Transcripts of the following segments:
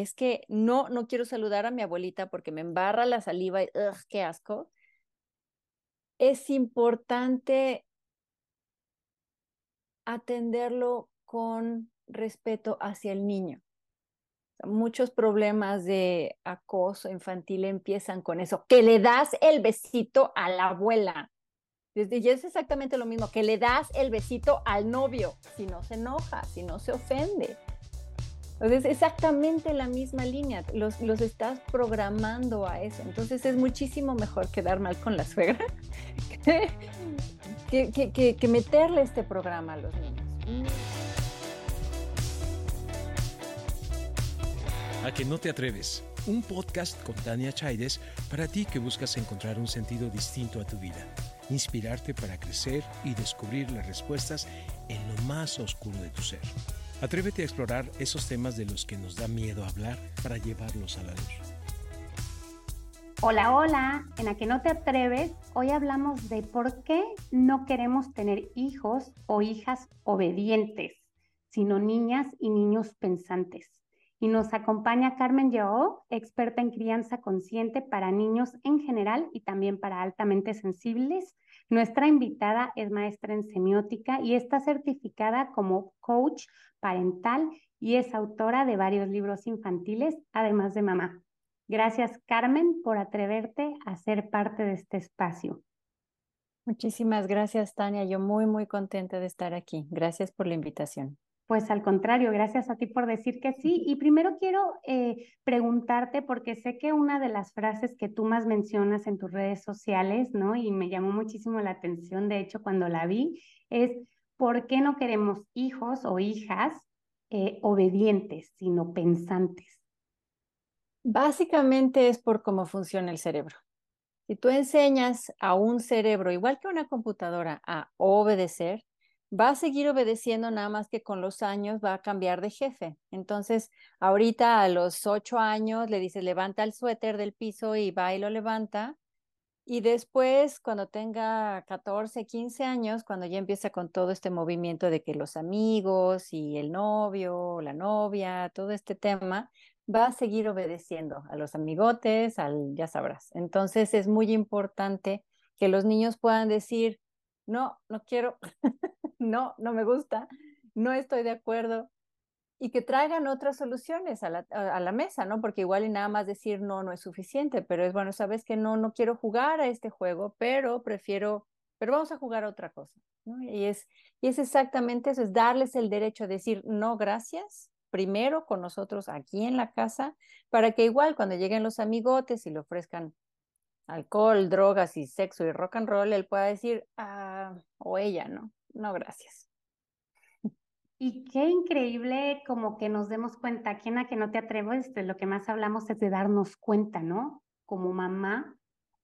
es que no, no quiero saludar a mi abuelita porque me embarra la saliva y qué asco. Es importante atenderlo con respeto hacia el niño. Muchos problemas de acoso infantil empiezan con eso, que le das el besito a la abuela. Y es exactamente lo mismo, que le das el besito al novio, si no se enoja, si no se ofende. Entonces, exactamente la misma línea, los, los estás programando a eso. Entonces, es muchísimo mejor quedar mal con la suegra que, que, que meterle este programa a los niños. A que no te atreves. Un podcast con Tania Chaides para ti que buscas encontrar un sentido distinto a tu vida, inspirarte para crecer y descubrir las respuestas en lo más oscuro de tu ser. Atrévete a explorar esos temas de los que nos da miedo hablar para llevarlos a la luz. Hola, hola, en A que no te atreves, hoy hablamos de por qué no queremos tener hijos o hijas obedientes, sino niñas y niños pensantes y nos acompaña Carmen Yao, experta en crianza consciente para niños en general y también para altamente sensibles. Nuestra invitada es maestra en semiótica y está certificada como coach parental y es autora de varios libros infantiles, además de mamá. Gracias, Carmen, por atreverte a ser parte de este espacio. Muchísimas gracias, Tania. Yo muy, muy contenta de estar aquí. Gracias por la invitación. Pues al contrario, gracias a ti por decir que sí. Y primero quiero eh, preguntarte, porque sé que una de las frases que tú más mencionas en tus redes sociales, ¿no? Y me llamó muchísimo la atención, de hecho, cuando la vi, es, ¿por qué no queremos hijos o hijas eh, obedientes, sino pensantes? Básicamente es por cómo funciona el cerebro. Si tú enseñas a un cerebro, igual que una computadora, a obedecer, va a seguir obedeciendo nada más que con los años va a cambiar de jefe. Entonces, ahorita a los ocho años le dices, levanta el suéter del piso y va y lo levanta. Y después, cuando tenga 14, 15 años, cuando ya empieza con todo este movimiento de que los amigos y el novio, la novia, todo este tema, va a seguir obedeciendo a los amigotes, al ya sabrás. Entonces, es muy importante que los niños puedan decir, no, no quiero, no, no me gusta, no estoy de acuerdo, y que traigan otras soluciones a la, mesa, ¿no? Porque igual y nada más decir no, no es suficiente, pero es bueno, sabes que no, no quiero jugar a este juego, pero prefiero, pero vamos a jugar a otra cosa, ¿no? Y es, y es exactamente eso, es darles el derecho a decir no, gracias, primero con nosotros aquí en la casa, para que igual cuando lleguen los amigotes y le ofrezcan alcohol, drogas y sexo y rock and roll, él pueda decir, ah, o ella, ¿no? No, gracias. Y qué increíble como que nos demos cuenta, aquí en la que no te atreves, de lo que más hablamos es de darnos cuenta, ¿no? Como mamá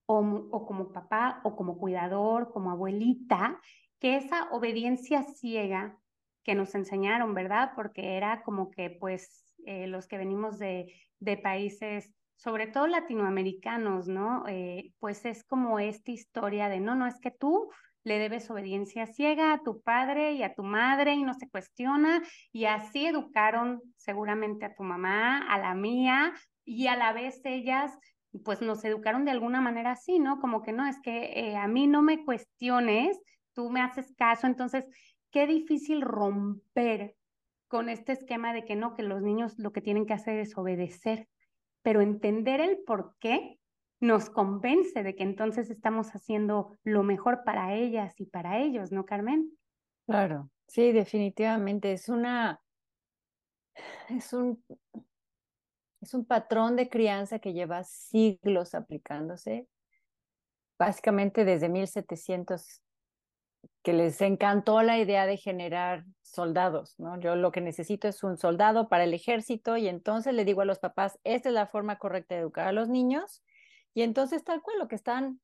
o, o como papá o como cuidador, como abuelita, que esa obediencia ciega que nos enseñaron, ¿verdad? Porque era como que pues eh, los que venimos de, de países sobre todo latinoamericanos, ¿no? Eh, pues es como esta historia de, no, no, es que tú le debes obediencia ciega a tu padre y a tu madre y no se cuestiona, y así educaron seguramente a tu mamá, a la mía, y a la vez ellas pues nos educaron de alguna manera así, ¿no? Como que no, es que eh, a mí no me cuestiones, tú me haces caso, entonces, qué difícil romper con este esquema de que no, que los niños lo que tienen que hacer es obedecer pero entender el por qué nos convence de que entonces estamos haciendo lo mejor para ellas y para ellos, ¿no, Carmen? Claro, sí, definitivamente. Es una, es un, es un patrón de crianza que lleva siglos aplicándose, básicamente desde 1700 que les encantó la idea de generar soldados, ¿no? Yo lo que necesito es un soldado para el ejército y entonces le digo a los papás, esta es la forma correcta de educar a los niños y entonces tal cual lo que están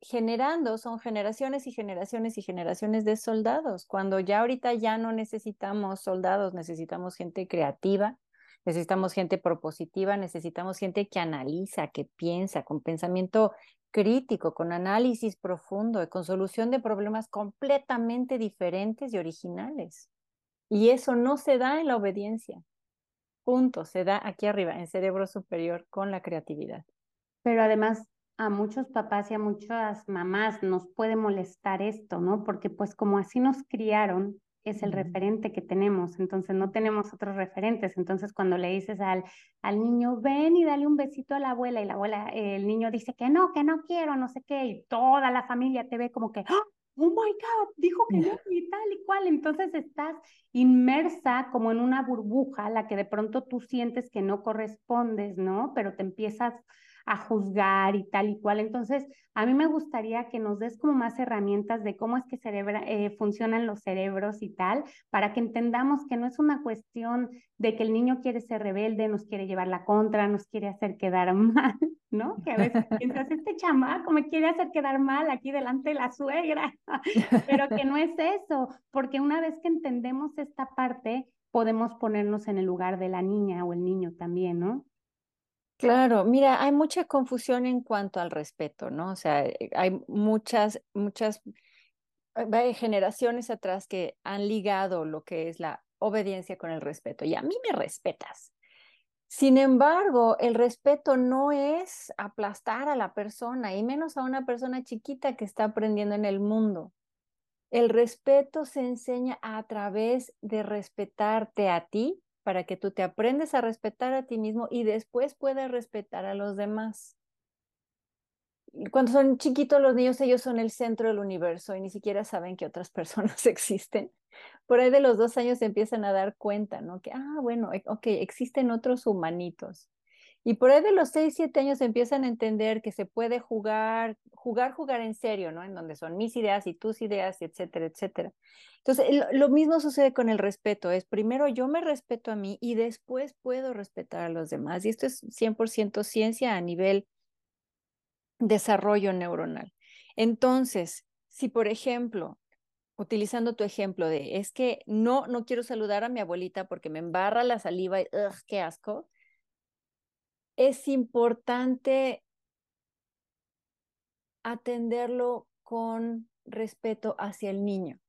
generando son generaciones y generaciones y generaciones de soldados, cuando ya ahorita ya no necesitamos soldados, necesitamos gente creativa, necesitamos gente propositiva, necesitamos gente que analiza, que piensa con pensamiento crítico, con análisis profundo y con solución de problemas completamente diferentes y originales. Y eso no se da en la obediencia. Punto, se da aquí arriba, en cerebro superior, con la creatividad. Pero además a muchos papás y a muchas mamás nos puede molestar esto, ¿no? Porque pues como así nos criaron, es el referente que tenemos, entonces no tenemos otros referentes. Entonces cuando le dices al, al niño, ven y dale un besito a la abuela y la abuela, el niño dice que no, que no quiero, no sé qué, y toda la familia te ve como que, ¡Ah! oh my God, dijo que no y tal y cual. Entonces estás inmersa como en una burbuja, la que de pronto tú sientes que no correspondes, ¿no? Pero te empiezas a juzgar y tal y cual. Entonces, a mí me gustaría que nos des como más herramientas de cómo es que cerebra, eh, funcionan los cerebros y tal, para que entendamos que no es una cuestión de que el niño quiere ser rebelde, nos quiere llevar la contra, nos quiere hacer quedar mal, ¿no? Que a veces piensas, este chamaco me quiere hacer quedar mal aquí delante de la suegra, pero que no es eso, porque una vez que entendemos esta parte, podemos ponernos en el lugar de la niña o el niño también, ¿no? Claro, mira, hay mucha confusión en cuanto al respeto, ¿no? O sea, eh, hay muchas, muchas eh, generaciones atrás que han ligado lo que es la obediencia con el respeto. Y a mí me respetas. Sin embargo, el respeto no es aplastar a la persona, y menos a una persona chiquita que está aprendiendo en el mundo. El respeto se enseña a través de respetarte a ti para que tú te aprendes a respetar a ti mismo y después puedas respetar a los demás. Cuando son chiquitos los niños, ellos son el centro del universo y ni siquiera saben que otras personas existen. Por ahí de los dos años se empiezan a dar cuenta, ¿no? Que, ah, bueno, e, ok, existen otros humanitos. Y por ahí de los 6, 7 años empiezan a entender que se puede jugar, jugar, jugar en serio, ¿no? En donde son mis ideas y tus ideas, etcétera, etcétera. Entonces, lo, mismo sucede con el respeto, es primero yo me respeto a mí y después puedo respetar a los demás. Y esto es 100% ciencia a nivel desarrollo neuronal. Entonces, si por ejemplo, utilizando tu ejemplo de, es que no, no quiero saludar a mi abuelita porque me embarra la saliva y, ugh, qué asco es importante atenderlo con respeto hacia el niño.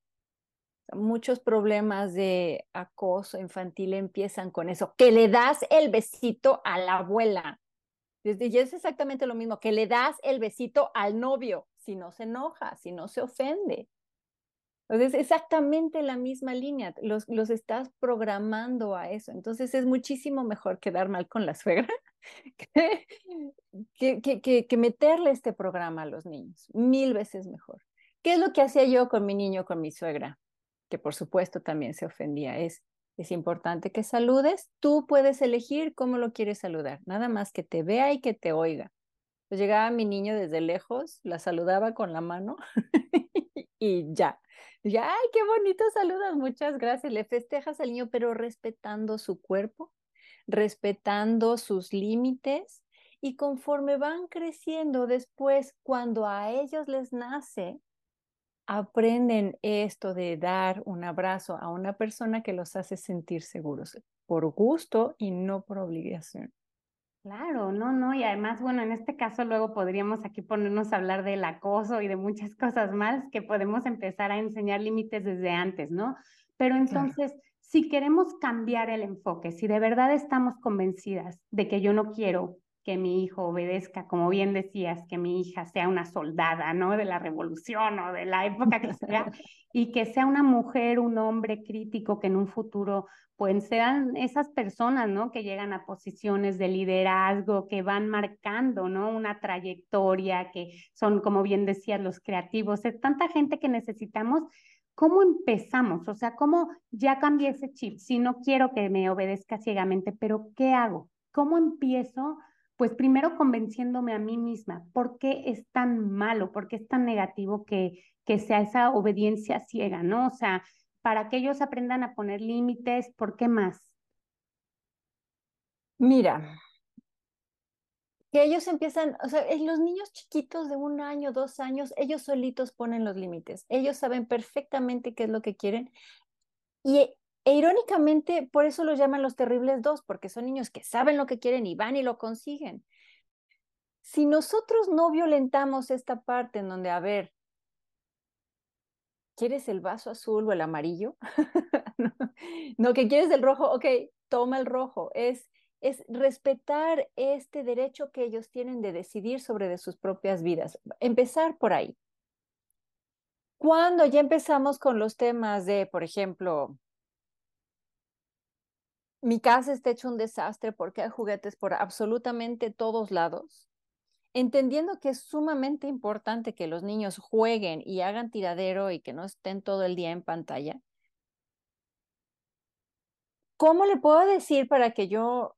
Muchos problemas de acoso infantil empiezan con eso, que le das el besito a la abuela. Y es exactamente lo mismo, que le das el besito al novio, si no se enoja, si no se ofende. Entonces, exactamente la misma línea, los, los estás programando a eso. Entonces, es muchísimo mejor quedar mal con la suegra que, que, que, meterle este programa a los niños, mil veces mejor. ¿Qué es lo que hacía yo con mi niño, con mi suegra? Que por supuesto también se ofendía. Es, es importante que saludes, tú puedes elegir cómo lo quieres saludar, nada más que te vea y que te oiga. Pues llegaba mi niño desde lejos, la saludaba con la mano y ya. Ya, ay, qué bonito saludas, muchas gracias. Le festejas al niño, pero respetando su cuerpo, respetando sus límites y conforme van creciendo después, cuando a ellos les nace, aprenden esto de dar un abrazo a una persona que los hace sentir seguros, por gusto y no por obligación. Claro, no, no, y además, bueno, en este caso luego podríamos aquí ponernos a hablar del acoso y de muchas cosas más que podemos empezar a enseñar límites desde antes, ¿no? Pero entonces, si queremos cambiar el enfoque, si de verdad estamos convencidas de que yo no quiero que mi hijo obedezca, como bien decías, que mi hija sea una soldada, ¿no? De la revolución o de la época que sea, y que sea una mujer, un hombre crítico que en un futuro, pues sean esas personas, ¿no? Que llegan a posiciones de liderazgo, que van marcando, ¿no? Una trayectoria, que son, como bien decías, los creativos. Es tanta gente que necesitamos ¿cómo empezamos? O sea, ¿cómo ya cambié ese chip? Si no quiero que me obedezca ciegamente, pero ¿qué hago? ¿Cómo empiezo? Pues primero convenciéndome a mí misma, ¿por qué es tan malo? ¿Por qué es tan negativo que, que sea esa obediencia ciega, ¿no? O sea, para que ellos aprendan a poner límites, ¿por qué más? Mira, que ellos empiezan, o sea, los niños chiquitos de un año, dos años, ellos solitos ponen los límites, ellos saben perfectamente qué es lo que quieren y e, irónicamente por eso los llaman los terribles dos, porque son niños que saben lo que quieren y van y lo consiguen. Si nosotros no violentamos esta parte en donde, a ver, ¿quieres el vaso azul o el amarillo? no, que quieres el rojo, ok, toma el rojo, es, es respetar este derecho que ellos tienen de decidir sobre de sus propias vidas. Empezar por ahí. Cuando ya empezamos con los temas de, por ejemplo, mi casa está hecho un desastre porque hay juguetes por absolutamente todos lados, entendiendo que es sumamente importante que los niños jueguen y hagan tiradero y que no estén todo el día en pantalla, ¿cómo le puedo decir para que yo,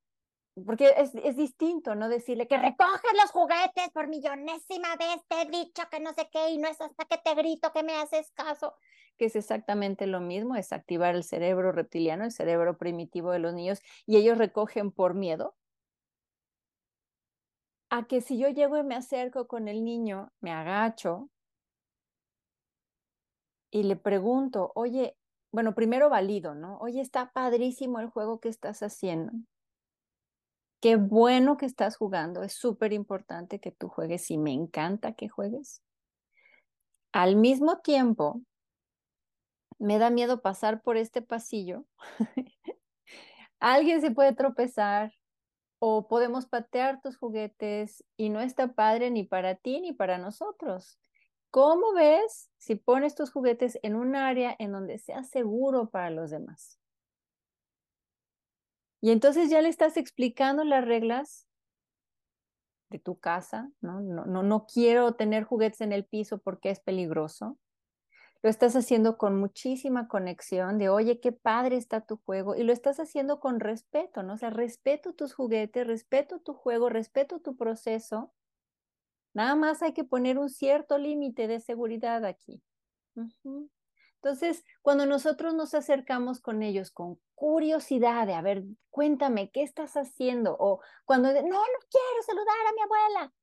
porque es, es, distinto, ¿no? Decirle que recoges los juguetes por millonésima vez, te he dicho que no sé qué y no es hasta que te grito que me haces caso, que es exactamente lo mismo, es activar el cerebro reptiliano, el cerebro primitivo de los niños y ellos recogen por miedo. A que si yo llego y me acerco con el niño, me agacho y le pregunto, oye, bueno, primero valido, ¿no? Oye, está padrísimo el juego que estás haciendo. Qué bueno que estás jugando. Es súper importante que tú juegues y me encanta que juegues. Al mismo tiempo, me da miedo pasar por este pasillo. Alguien se puede tropezar o podemos patear tus juguetes y no está padre ni para ti ni para nosotros. ¿Cómo ves si pones tus juguetes en un área en donde sea seguro para los demás? Y entonces ya le estás explicando las reglas de tu casa, ¿no? No, no, quiero tener juguetes en el piso porque es peligroso. Lo estás haciendo con muchísima conexión de, oye, qué padre está tu juego. Y lo estás haciendo con respeto, ¿no? O sea, respeto tus juguetes, respeto tu juego, respeto tu proceso Nada más hay que poner un cierto límite de seguridad aquí. Entonces, cuando nosotros nos acercamos con ellos con curiosidad de, a ver, cuéntame, ¿qué estás haciendo? O cuando, no, no quiero saludar a mi abuela.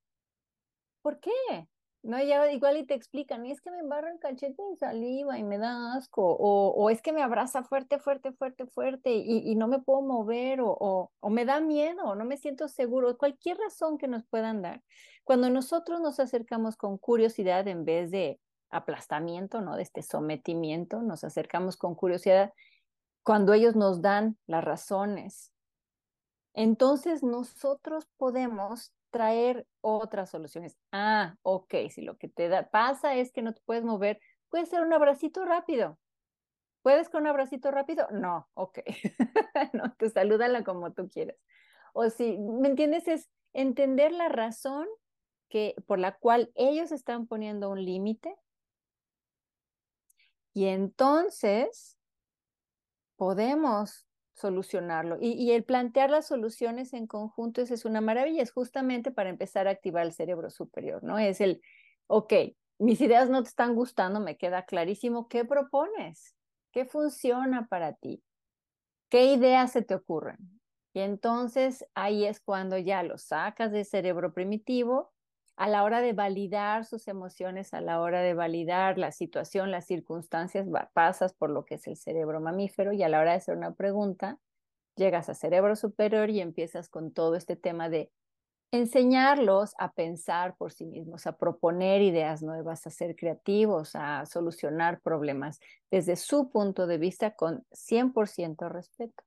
¿Por qué? No, ya igual y te explican, es que me embarra el cachete de saliva y me da asco, o, o es que me abraza fuerte, fuerte, fuerte, fuerte y, y no me puedo mover, o, o, o, me da miedo, o no me siento seguro, cualquier razón que nos puedan dar. Cuando nosotros nos acercamos con curiosidad en vez de aplastamiento, ¿no? De este sometimiento, nos acercamos con curiosidad cuando ellos nos dan las razones. Entonces nosotros podemos traer otras soluciones. Ah, ok, si lo que te da, pasa es que no te puedes mover, puede ser un abracito rápido. ¿Puedes con un abracito rápido? No, ok. no, te salúdala como tú quieras. O si, ¿me entiendes? Es entender la razón que, por la cual ellos están poniendo un límite. Y entonces podemos solucionarlo. Y, el plantear las soluciones en conjunto es, una maravilla, es justamente para empezar a activar el cerebro superior, ¿no? Es el, ok, mis ideas no te están gustando, me queda clarísimo, ¿qué propones? ¿Qué funciona para ti? ¿Qué ideas se te ocurren? Y entonces ahí es cuando ya lo sacas del cerebro primitivo a la hora de validar sus emociones, a la hora de validar la situación, las circunstancias, pasas por lo que es el cerebro mamífero y a la hora de hacer una pregunta, llegas a cerebro superior y empiezas con todo este tema de enseñarlos a pensar por sí mismos, a proponer ideas nuevas, a ser creativos, a solucionar problemas desde su punto de vista con 100% respeto.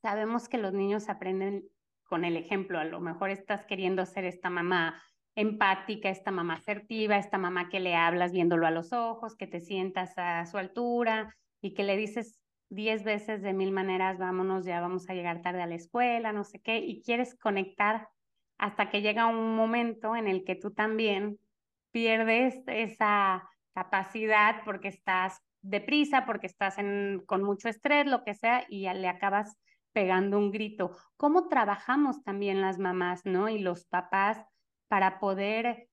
Sabemos que los niños aprenden con el ejemplo. A lo mejor estás queriendo ser esta mamá empática, esta mamá asertiva, esta mamá que le hablas viéndolo a los ojos, que te sientas a su altura y que le dices diez veces de mil maneras, vámonos, ya vamos a llegar tarde a la escuela, no sé qué, y quieres conectar hasta que llega un momento en el que tú también pierdes esa capacidad porque estás deprisa, porque estás en, con mucho estrés, lo que sea, y ya le acabas pegando un grito. ¿Cómo trabajamos también las mamás, ¿no? Y los papás para poder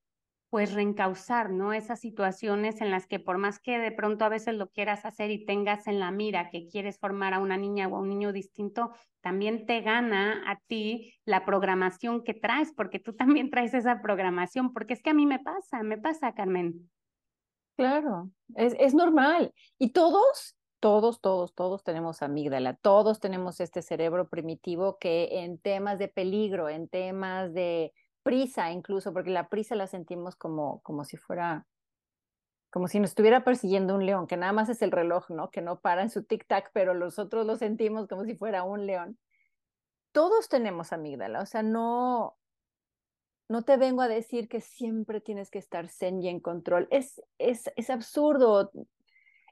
pues reencauzar, ¿no? Esas situaciones en las que por más que de pronto a veces lo quieras hacer y tengas en la mira que quieres formar a una niña o a un niño distinto, también te gana a ti la programación que traes, porque tú también traes esa programación, porque es que a mí me pasa, me pasa, Carmen. Claro, es, es normal. Y todos todos, todos, todos tenemos amígdala, todos tenemos este cerebro primitivo que en temas de peligro, en temas de prisa incluso, porque la prisa la sentimos como, como si fuera como si nos estuviera persiguiendo un león, que nada más es el reloj, ¿no? Que no para en su tic-tac, pero nosotros lo sentimos como si fuera un león. Todos tenemos amígdala, o sea, no, no te vengo a decir que siempre tienes que estar zen y en control. Es, es, es absurdo,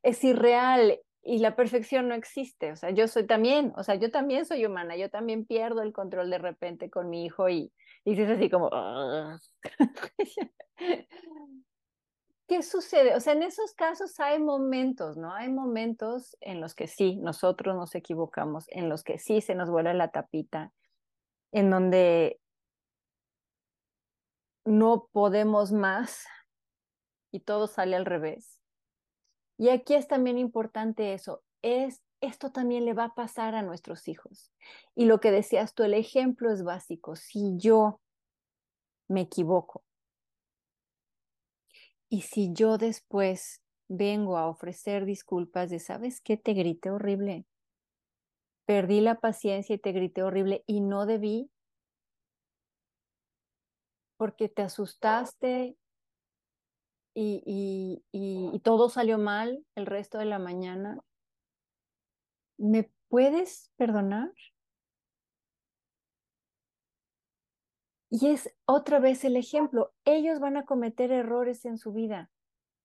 es irreal y la perfección no existe. O sea, yo soy también, o sea, yo también soy humana, yo también pierdo el control de repente con mi hijo y, y es así como... ¿Qué sucede? O sea, en esos casos hay momentos, ¿no? Hay momentos en los que sí, nosotros nos equivocamos, en los que sí se nos vuela la tapita, en donde no podemos más y todo sale al revés. Y aquí es también importante eso, es esto también le va a pasar a nuestros hijos. Y lo que decías tú, el ejemplo es básico. Si yo me equivoco y si yo después vengo a ofrecer disculpas de, ¿sabes qué? Te grité horrible. Perdí la paciencia y te grité horrible y no debí porque te asustaste y, y, todo salió mal el resto de la mañana, ¿me puedes perdonar? Y es otra vez el ejemplo, ellos van a cometer errores en su vida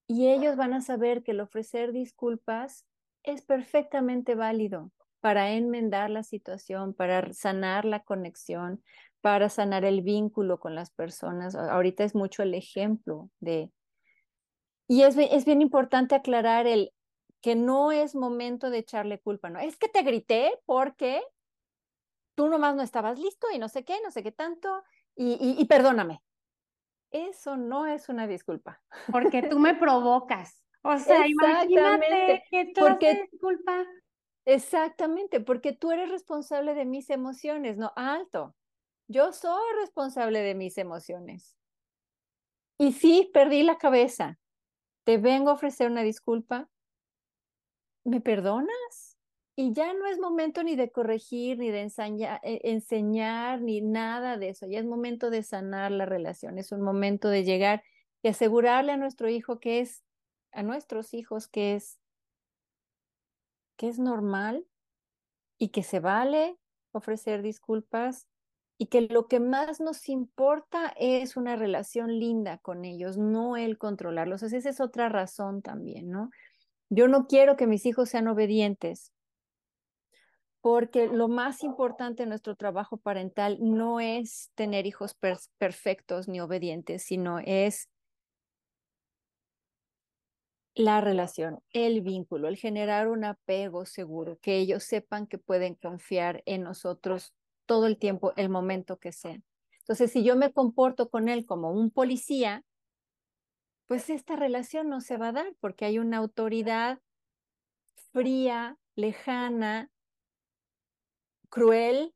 y ellos van a saber que el ofrecer disculpas es perfectamente válido para enmendar la situación, para sanar la conexión, para sanar el vínculo con las personas. Ahorita es mucho el ejemplo de y es, es bien importante aclarar el que no es momento de echarle culpa, ¿no? Es que te grité porque tú nomás no estabas listo y no sé qué, no sé qué tanto, y, y, perdóname. Eso no es una disculpa. Porque tú me provocas. O sea, imagínate que tú porque, disculpa. Exactamente, porque tú eres responsable de mis emociones, no alto. Yo soy responsable de mis emociones. Y sí, perdí la cabeza te vengo a ofrecer una disculpa, ¿me perdonas? Y ya no es momento ni de corregir, ni de eh, enseñar, ni nada de eso. Ya es momento de sanar la relación. Es un momento de llegar y asegurarle a nuestro hijo que es, a nuestros hijos que es, que es normal y que se vale ofrecer disculpas y que lo que más nos importa es una relación linda con ellos, no el controlarlos. esa es otra razón también, ¿no? Yo no quiero que mis hijos sean obedientes, porque lo más importante en nuestro trabajo parental no es tener hijos perfectos ni obedientes, sino es la relación, el vínculo, el generar un apego seguro, que ellos sepan que pueden confiar en nosotros todo el tiempo, el momento que sea. Entonces, si yo me comporto con él como un policía, pues esta relación no se va a dar porque hay una autoridad fría, lejana, cruel.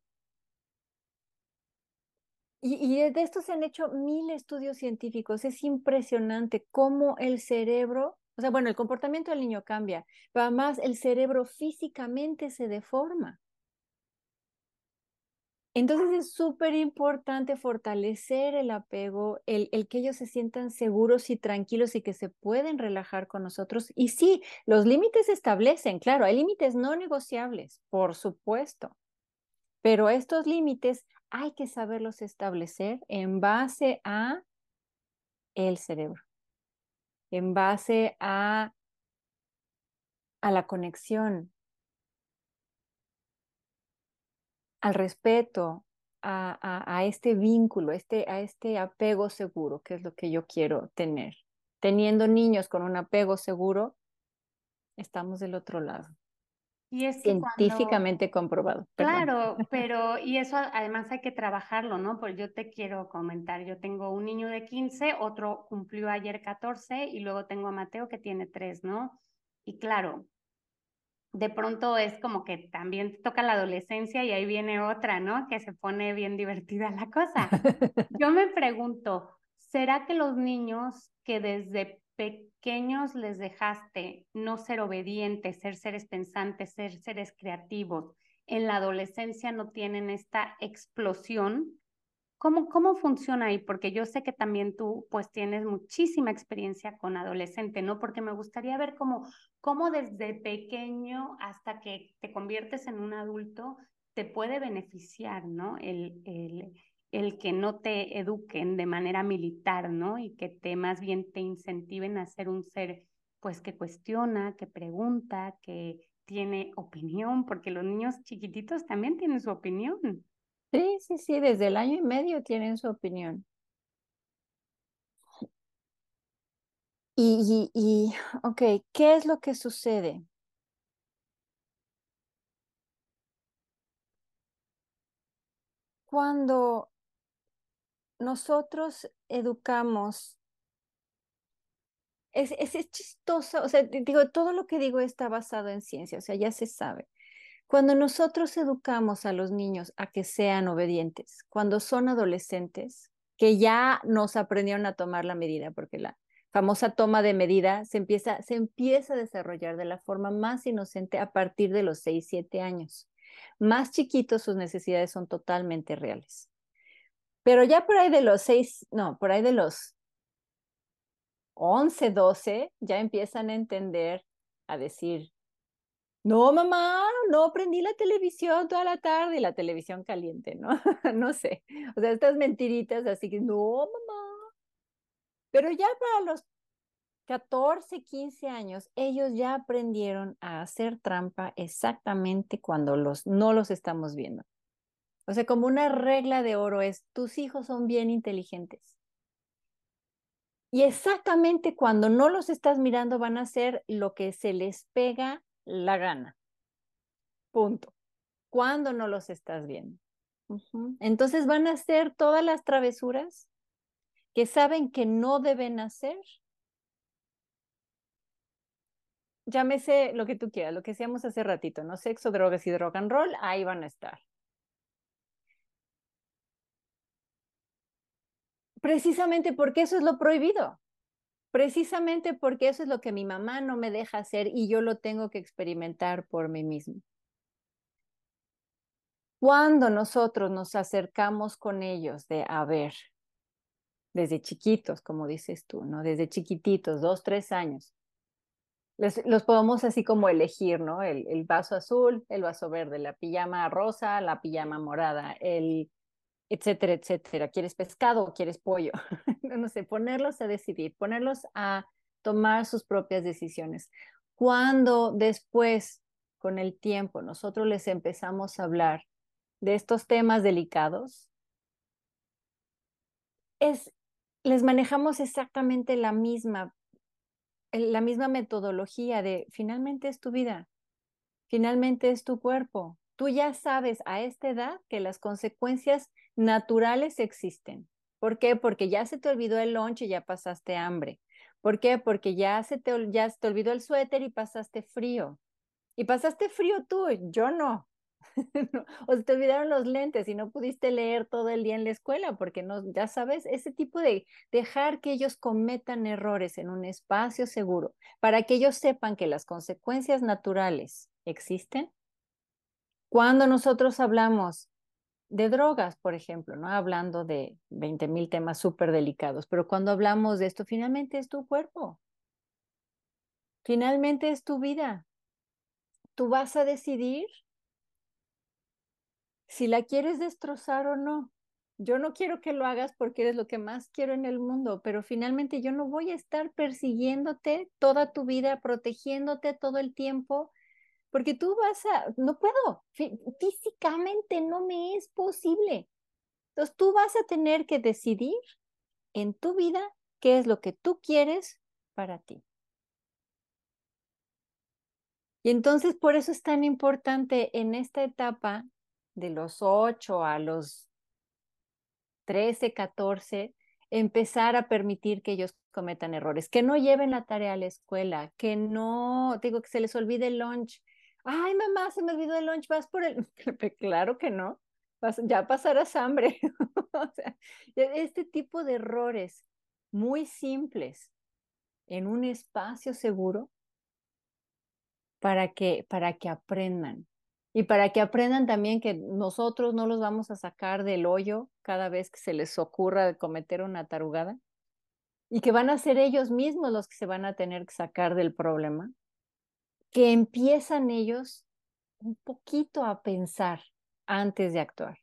Y, de esto se han hecho mil estudios científicos. Es impresionante cómo el cerebro, o sea, bueno, el comportamiento del niño cambia, pero además el cerebro físicamente se deforma. Entonces es súper importante fortalecer el apego, el, el, que ellos se sientan seguros y tranquilos y que se pueden relajar con nosotros. Y sí, los límites se establecen, claro, hay límites no negociables, por supuesto, pero estos límites hay que saberlos establecer en base a el cerebro, en base a, a la conexión, al respeto, a, este vínculo, este, a este apego seguro, que es lo que yo quiero tener. Teniendo niños con un apego seguro, estamos del otro lado. Y es científicamente comprobado. Claro, pero y eso además hay que trabajarlo, ¿no? Pues yo te quiero comentar, yo tengo un niño de 15, otro cumplió ayer 14 y luego tengo a Mateo que tiene 3, ¿no? Y claro, de pronto es como que también te toca la adolescencia y ahí viene otra, ¿no? Que se pone bien divertida la cosa. Yo me pregunto, ¿será que los niños que desde pequeños les dejaste no ser obedientes, ser seres pensantes, ser seres creativos, en la adolescencia no tienen esta explosión ¿Cómo, ¿Cómo funciona ahí? Porque yo sé que también tú pues tienes muchísima experiencia con adolescente, ¿no? Porque me gustaría ver cómo, cómo desde pequeño hasta que te conviertes en un adulto te puede beneficiar, ¿no? El, el, el que no te eduquen de manera militar, ¿no? Y que te más bien te incentiven a ser un ser pues que cuestiona, que pregunta, que tiene opinión, porque los niños chiquititos también tienen su opinión. Sí, sí, sí, desde el año y medio tienen su opinión. Y, y, y, ok, ¿qué es lo que sucede? Cuando nosotros educamos, es, es, es chistoso, o sea, digo, todo lo que digo está basado en ciencia, o sea, ya se sabe. Cuando nosotros educamos a los niños a que sean obedientes, cuando son adolescentes, que ya nos aprendieron a tomar la medida, porque la famosa toma de medida se empieza, se empieza a desarrollar de la forma más inocente a partir de los 6, 7 años. Más chiquitos sus necesidades son totalmente reales. Pero ya por ahí de los 6, no, por ahí de los 11, 12, ya empiezan a entender, a decir, no, mamá, no prendí la televisión toda la tarde y la televisión caliente, ¿no? no sé. O sea, estas mentiritas así que, no, mamá. Pero ya para los 14, 15 años, ellos ya aprendieron a hacer trampa exactamente cuando los, no los estamos viendo. O sea, como una regla de oro es, tus hijos son bien inteligentes. Y exactamente cuando no los estás mirando van a hacer lo que se les pega la gana. Punto. Cuando no los estás viendo. Entonces van a hacer todas las travesuras que saben que no deben hacer. Llámese lo que tú quieras, lo que decíamos hace ratito, ¿no? Sexo, drogas y rock and roll, ahí van a estar. Precisamente porque eso es lo prohibido precisamente porque eso es lo que mi mamá no me deja hacer y yo lo tengo que experimentar por mí mismo. Cuando nosotros nos acercamos con ellos de, a ver, desde chiquitos, como dices tú, ¿no? Desde chiquititos, dos, tres años, los podemos así como elegir, ¿no? El, el, vaso azul, el vaso verde, la pijama rosa, la pijama morada, el etcétera, etcétera. ¿Quieres pescado o quieres pollo? no sé, ponerlos a decidir, ponerlos a tomar sus propias decisiones. Cuando después, con el tiempo, nosotros les empezamos a hablar de estos temas delicados, es, les manejamos exactamente la misma, la misma metodología de finalmente es tu vida, finalmente es tu cuerpo. Tú ya sabes a esta edad que las consecuencias naturales existen. ¿Por qué? Porque ya se te olvidó el lunch y ya pasaste hambre. ¿Por qué? Porque ya se te, ya te olvidó el suéter y pasaste frío. Y pasaste frío tú, yo no. o se te olvidaron los lentes y no pudiste leer todo el día en la escuela porque no, ya sabes, ese tipo de dejar que ellos cometan errores en un espacio seguro para que ellos sepan que las consecuencias naturales existen. Cuando nosotros hablamos de drogas, por ejemplo, ¿no? Hablando de 20 mil temas súper delicados, pero cuando hablamos de esto, finalmente es tu cuerpo, finalmente es tu vida. Tú vas a decidir si la quieres destrozar o no. Yo no quiero que lo hagas porque eres lo que más quiero en el mundo, pero finalmente yo no voy a estar persiguiéndote toda tu vida, protegiéndote todo el tiempo porque tú vas a, no puedo, físicamente no me es posible. Entonces tú vas a tener que decidir en tu vida qué es lo que tú quieres para ti. Y entonces por eso es tan importante en esta etapa de los 8 a los 13, 14, empezar a permitir que ellos cometan errores, que no lleven la tarea a la escuela, que no, digo, que se les olvide el lunch, ay mamá, se me olvidó el lunch, vas por el... claro que no, ya pasarás hambre. o sea, e, este tipo de errores muy simples en un espacio seguro para que, para que aprendan. y para que aprendan también que nosotros no los vamos a sacar del hoyo cada vez que se les ocurra cometer una tarugada y que van a ser ellos mismos los que se van a tener que sacar del problema, que empiezan ellos un poquito a pensar antes de actuar.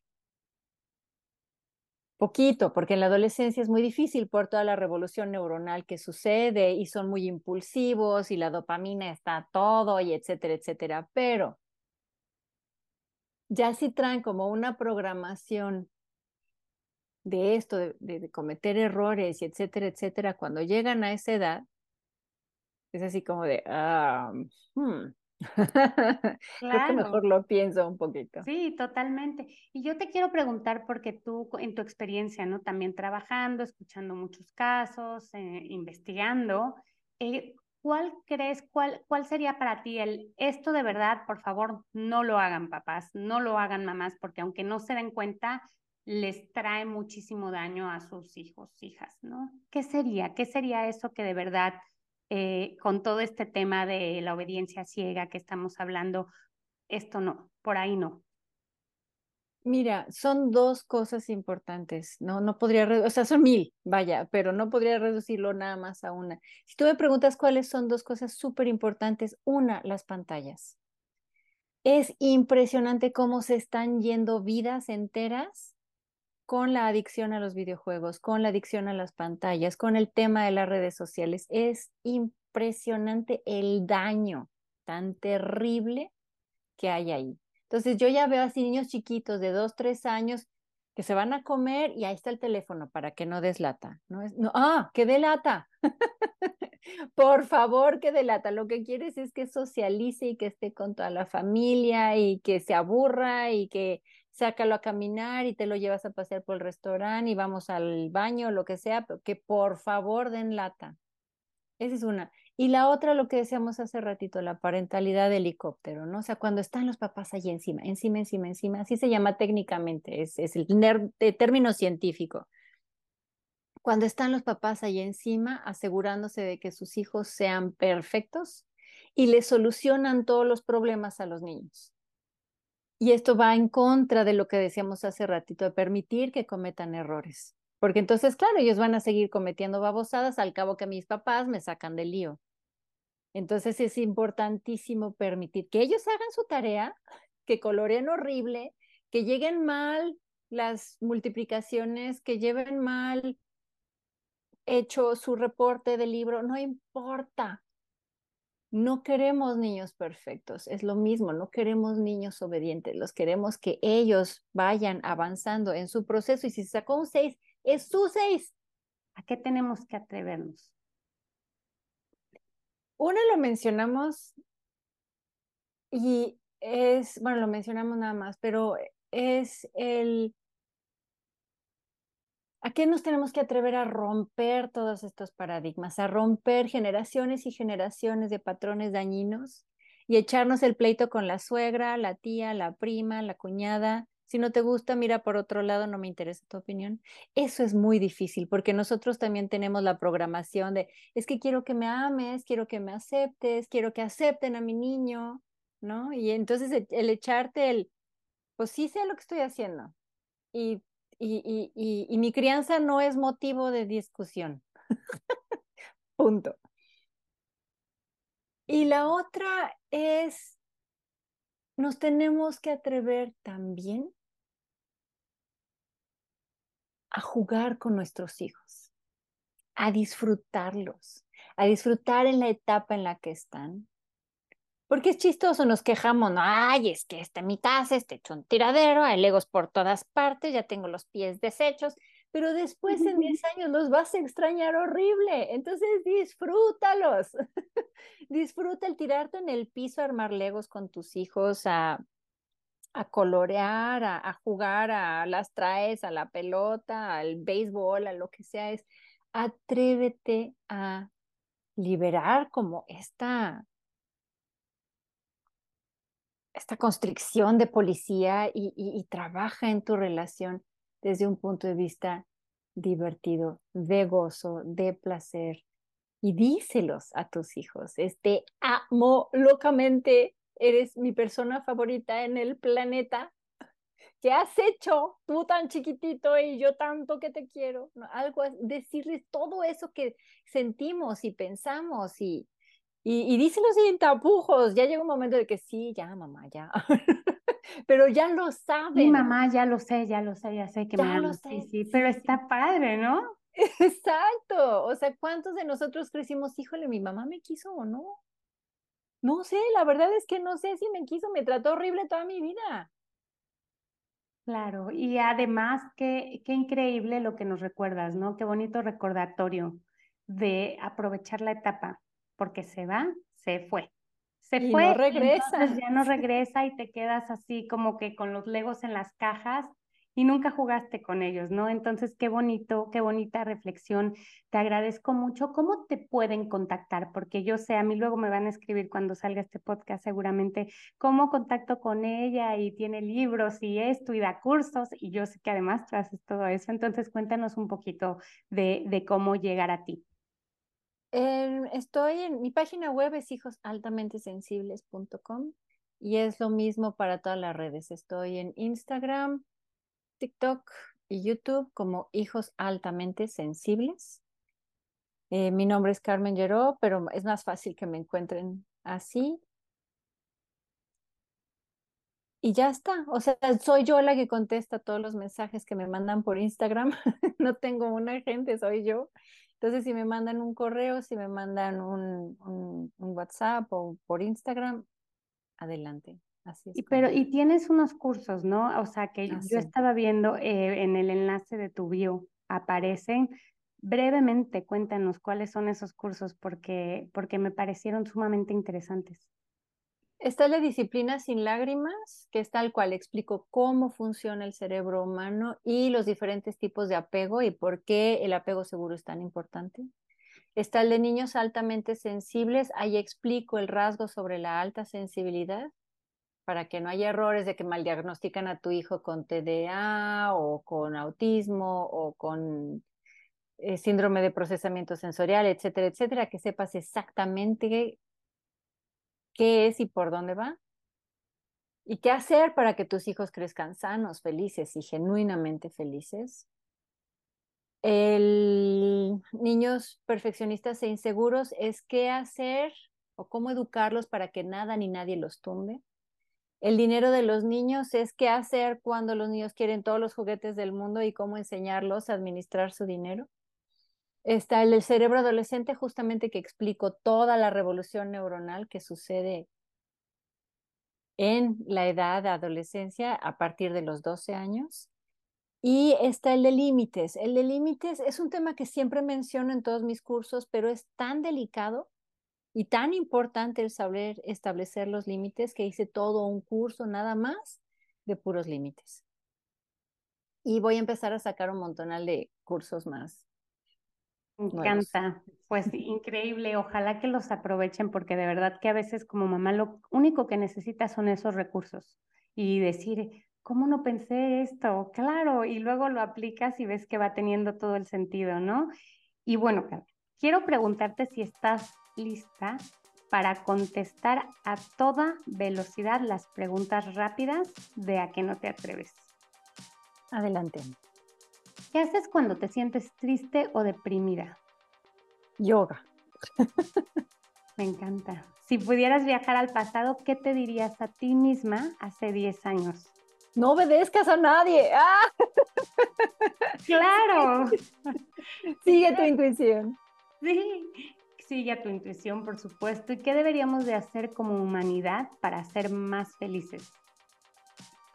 Poquito, porque en la adolescencia es muy difícil por toda la revolución neuronal que sucede y son muy impulsivos y la dopamina está todo y etcétera, etcétera. Pero ya si traen como una programación de esto, de, cometer errores y etcétera, etcétera, cuando llegan a esa edad, es así como de, ah, hmm, Creo que mejor lo pienso un poquito. Sí, totalmente. Y yo te quiero preguntar, porque tú en tu experiencia, ¿no? También trabajando, escuchando muchos casos, eh, investigando, eh, ¿cuál crees, cuál, cuál sería para ti el, esto de verdad, por favor, no lo hagan papás, no lo hagan mamás, porque aunque no se den cuenta, les trae muchísimo daño a sus hijos, hijas, ¿no? ¿Qué sería? ¿Qué sería eso que de verdad eh, con todo este tema de la obediencia ciega que estamos hablando, esto no, por ahí no. Mira, son dos cosas importantes, no, no podría, o sea, son mil, vaya, pero no podría reducirlo nada más a una. Si tú me preguntas cuáles son dos cosas súper importantes, una, las pantallas. Es impresionante cómo se están yendo vidas enteras con la adicción a los videojuegos, con la adicción a las pantallas, con el tema de las redes sociales. Es impresionante el daño tan terrible que hay ahí. Entonces yo ya veo así niños chiquitos de dos, tres años que se van a comer y ahí está el teléfono para que no deslata. No es, ah, que delata. Por favor, que delata. Lo que quieres es que socialice y que esté con toda la familia y que se aburra y que sácalo a caminar y te lo llevas a pasear por el restaurante y vamos al baño, lo que sea, que por favor den lata. Esa es una. Y la otra, lo que decíamos hace ratito, la parentalidad de helicóptero, ¿no? O sea, cuando están los papás allí encima, encima, encima, encima, así se llama técnicamente, es, es el término científico. Cuando están los papás allí encima, asegurándose de que sus hijos sean perfectos y le solucionan todos los problemas a los niños. Y esto va en contra de lo que decíamos hace ratito, de permitir que cometan errores. Porque entonces, claro, ellos van a seguir cometiendo babosadas al cabo que mis papás me sacan del lío. Entonces es importantísimo permitir que ellos hagan su tarea, que coloreen horrible, que lleguen mal las multiplicaciones, que lleven mal hecho su reporte del libro, no importa. No queremos niños perfectos, es lo mismo, no queremos niños obedientes, los queremos que ellos vayan avanzando en su proceso y si se sacó un 6, es su 6. ¿A qué tenemos que atrevernos? Uno lo mencionamos y es, bueno, lo mencionamos nada más, pero es el ¿A qué nos tenemos que atrever a romper todos estos paradigmas, a romper generaciones y generaciones de patrones dañinos y echarnos el pleito con la suegra, la tía, la prima, la cuñada? Si no te gusta, mira por otro lado, no me interesa tu opinión. Eso es muy difícil porque nosotros también tenemos la programación de, es que quiero que me ames, quiero que me aceptes, quiero que acepten a mi niño, ¿no? Y entonces el, el echarte el, pues sí sé lo que estoy haciendo. Y y, y, y, mi crianza no es motivo de discusión. Punto. Y la otra es, nos tenemos que atrever también a jugar con nuestros hijos, a disfrutarlos, a disfrutar en la etapa en la que están, porque es chistoso, nos quejamos, no, ay, es que esta mi casa está hecho un tiradero, hay legos por todas partes, ya tengo los pies deshechos, pero después en 10 años los vas a extrañar horrible, entonces disfrútalos, disfruta el tirarte en el piso, a armar legos con tus hijos, a, a colorear, a, a, jugar a las traes, a la pelota, al béisbol, a lo que sea, es atrévete a liberar como esta esta constricción de policía y, trabaja en tu relación desde un punto de vista divertido, de gozo, de placer. Y díselos a tus hijos, este amo locamente eres mi persona favorita en el planeta. ¿Qué has hecho tú tan chiquitito y yo tanto que te quiero? Algo, decirles todo eso que sentimos y pensamos y, y, y díselo sin tapujos. Ya llega un momento de que sí, ya, mamá, ya. pero ya lo saben. Mi mamá, ya lo sé, ya lo sé, ya sé que me lo sé. Sí, sí, pero está padre, ¿no? Exacto. O sea, ¿cuántos de nosotros crecimos, híjole, mi mamá me quiso o no? No sé, la verdad es que no sé si me quiso, me trató horrible toda mi vida. Claro, y además, qué, qué increíble lo que nos recuerdas, ¿no? Qué bonito recordatorio de aprovechar la etapa, porque se va, se fue. Se fue, no regresa. ya no regresa y te quedas así como que con los legos en las cajas y nunca jugaste con ellos, ¿no? Entonces, qué bonito, qué bonita reflexión. Te agradezco mucho. ¿Cómo te pueden contactar? Porque yo sé, a mí luego me van a escribir cuando salga este podcast seguramente, ¿cómo contacto con ella? Y tiene libros y esto y da cursos y yo sé que además tú haces todo eso. Entonces, cuéntanos un poquito de, de cómo llegar a ti. Estoy en mi página web es hijosaltamentesensibles.com y es lo mismo para todas las redes. Estoy en Instagram, TikTok y YouTube como Hijos Altamente Sensibles. Eh, mi nombre es Carmen Lleró, pero es más fácil que me encuentren así. Y ya está. O sea, soy yo la que contesta todos los mensajes que me mandan por Instagram. no tengo un agente, soy yo. Entonces, si me mandan un correo, si me mandan un, un WhatsApp o por Instagram, adelante. Y, pero, y tienes unos cursos, ¿no? O sea, que yo estaba viendo eh, en el enlace de tu bio, aparecen. Brevemente, cuéntanos cuáles son esos cursos, porque, porque me parecieron sumamente interesantes. Está la disciplina sin lágrimas, que es tal cual explico cómo funciona el cerebro humano y los diferentes tipos de apego y por qué el apego seguro es tan importante. Está el de niños altamente sensibles, ahí explico el rasgo sobre la alta sensibilidad para que no haya errores de que mal diagnostican a tu hijo con TDA o con autismo o con eh, síndrome de procesamiento sensorial, etcétera, etcétera, que sepas exactamente qué es y por dónde va. Y qué hacer para que tus hijos crezcan sanos, felices y genuinamente felices. El niños perfeccionistas e inseguros es qué hacer o cómo educarlos para que nada ni nadie los tumbe el dinero de los niños es qué hacer cuando los niños quieren todos los juguetes del mundo y cómo enseñarlos a administrar su dinero. Está el cerebro adolescente, justamente que explico toda la revolución neuronal que sucede en la edad de adolescencia a partir de los 12 años. Y está el de límites. El de límites es un tema que siempre menciono en todos mis cursos, pero es tan delicado y tan importante el saber establecer los límites que hice todo un curso nada más de puros límites. Y voy a empezar a sacar un montonal de cursos más. Me encanta, pues increíble, ojalá que los aprovechen porque de verdad que a veces como mamá lo único que necesitas son esos recursos y decir, ¿cómo no pensé esto? Claro, y luego lo aplicas y ves que va teniendo todo el sentido, ¿no? Y bueno, quiero preguntarte si estás lista para contestar a toda velocidad las preguntas rápidas de a qué no te atreves. Adelante. ¿Qué haces cuando te sientes triste o deprimida? Yoga. Me encanta. Si pudieras viajar al pasado, ¿qué te dirías a ti misma hace 10 años? No obedezcas a nadie. ¡Ah! Claro. Sigue tu intuición. Sí sigue a tu intuición, por supuesto, y qué deberíamos de hacer como humanidad para ser más felices.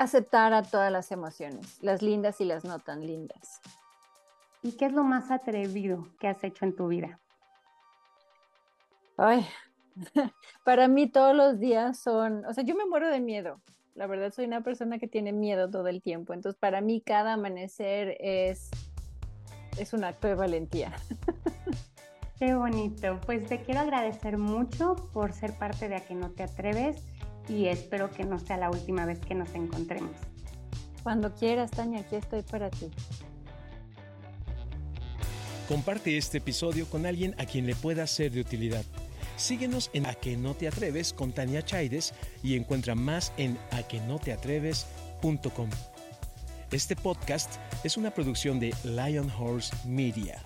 Aceptar a todas las emociones, las lindas y las no tan lindas. ¿Y qué es lo más atrevido que has hecho en tu vida? Ay, para mí todos los días son, o sea, yo me muero de miedo. La verdad soy una persona que tiene miedo todo el tiempo, entonces para mí cada amanecer es es un acto de valentía. Qué bonito. Pues te quiero agradecer mucho por ser parte de A que no te atreves y espero que no sea la última vez que nos encontremos. Cuando quieras, Tania, aquí estoy para ti. Comparte este episodio con alguien a quien le pueda ser de utilidad. Síguenos en A que no te atreves con Tania Chaides y encuentra más en aquenoteatreves.com. Este podcast es una producción de Lion Horse Media.